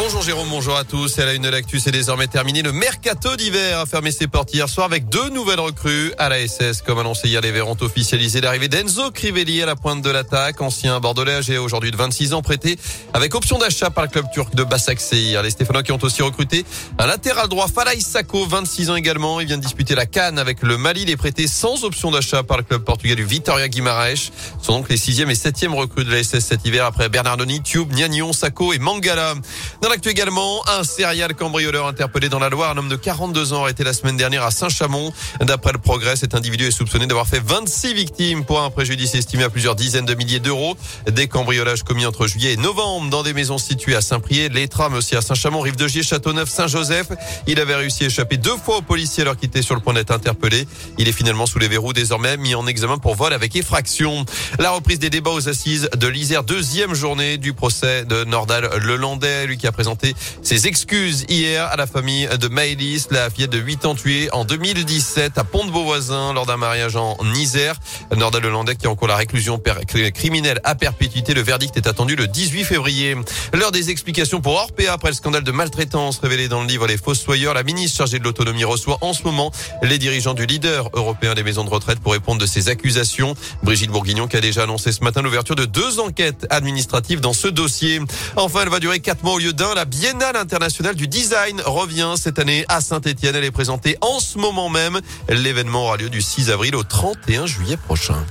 Bonjour Jérôme, bonjour à tous. À la une de l'actu, c'est désormais terminé. Le mercato d'hiver a fermé ses portes hier soir avec deux nouvelles recrues à la SS. Comme annoncé hier, les Verts ont officialisé l'arrivée d'Enzo Crivelli à la pointe de l'attaque. Ancien bordelais âgé aujourd'hui de 26 ans prêté avec option d'achat par le club turc de Bassaksehir. Hier, les Stéphanois qui ont aussi recruté un latéral droit, Falaï Sako, 26 ans également. Il vient de disputer la Cannes avec le Mali. Il est prêté sans option d'achat par le club portugais du Vitoria Guimarães. Ce sont donc les sixième et septième recrues de la SS cet hiver après Bernardoni, Tube, Niagnon, Sako et Mangala. L'actu également, un serial cambrioleur interpellé dans la Loire. Un homme de 42 ans arrêté la semaine dernière à Saint-Chamond. D'après le progrès, cet individu est soupçonné d'avoir fait 26 victimes pour un préjudice estimé à plusieurs dizaines de milliers d'euros. Des cambriolages commis entre juillet et novembre dans des maisons situées à Saint-Prié, l'Étram aussi à Saint-Chamond, Rive-de-Gier, Châteauneuf, Saint-Joseph. Il avait réussi à échapper deux fois aux policiers alors qu'il était sur le point d'être interpellé. Il est finalement sous les verrous désormais mis en examen pour vol avec effraction. La reprise des débats aux assises de l'Isère, deuxième journée du procès de Nordal Lelandais, lui qui présenté ses excuses hier à la famille de Maëlys, la fillette de 8 ans tuée en 2017 à Pont-de-Beauvoisin lors d'un mariage en Isère. Nordal Lelandais qui a encore la réclusion criminelle à perpétuité. Le verdict est attendu le 18 février. L'heure des explications pour Orpea après le scandale de maltraitance révélé dans le livre Les Fossoyeurs. La ministre chargée de l'autonomie reçoit en ce moment les dirigeants du leader européen des maisons de retraite pour répondre de ces accusations. Brigitte Bourguignon qui a déjà annoncé ce matin l'ouverture de deux enquêtes administratives dans ce dossier. Enfin, elle va durer quatre mois au lieu La Biennale internationale du design revient cette année à Saint-Etienne. Elle est présentée en ce moment même. L'événement aura lieu du 6 avril au 31 juillet prochain.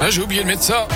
Ah, j'ai oublié de mettre ça.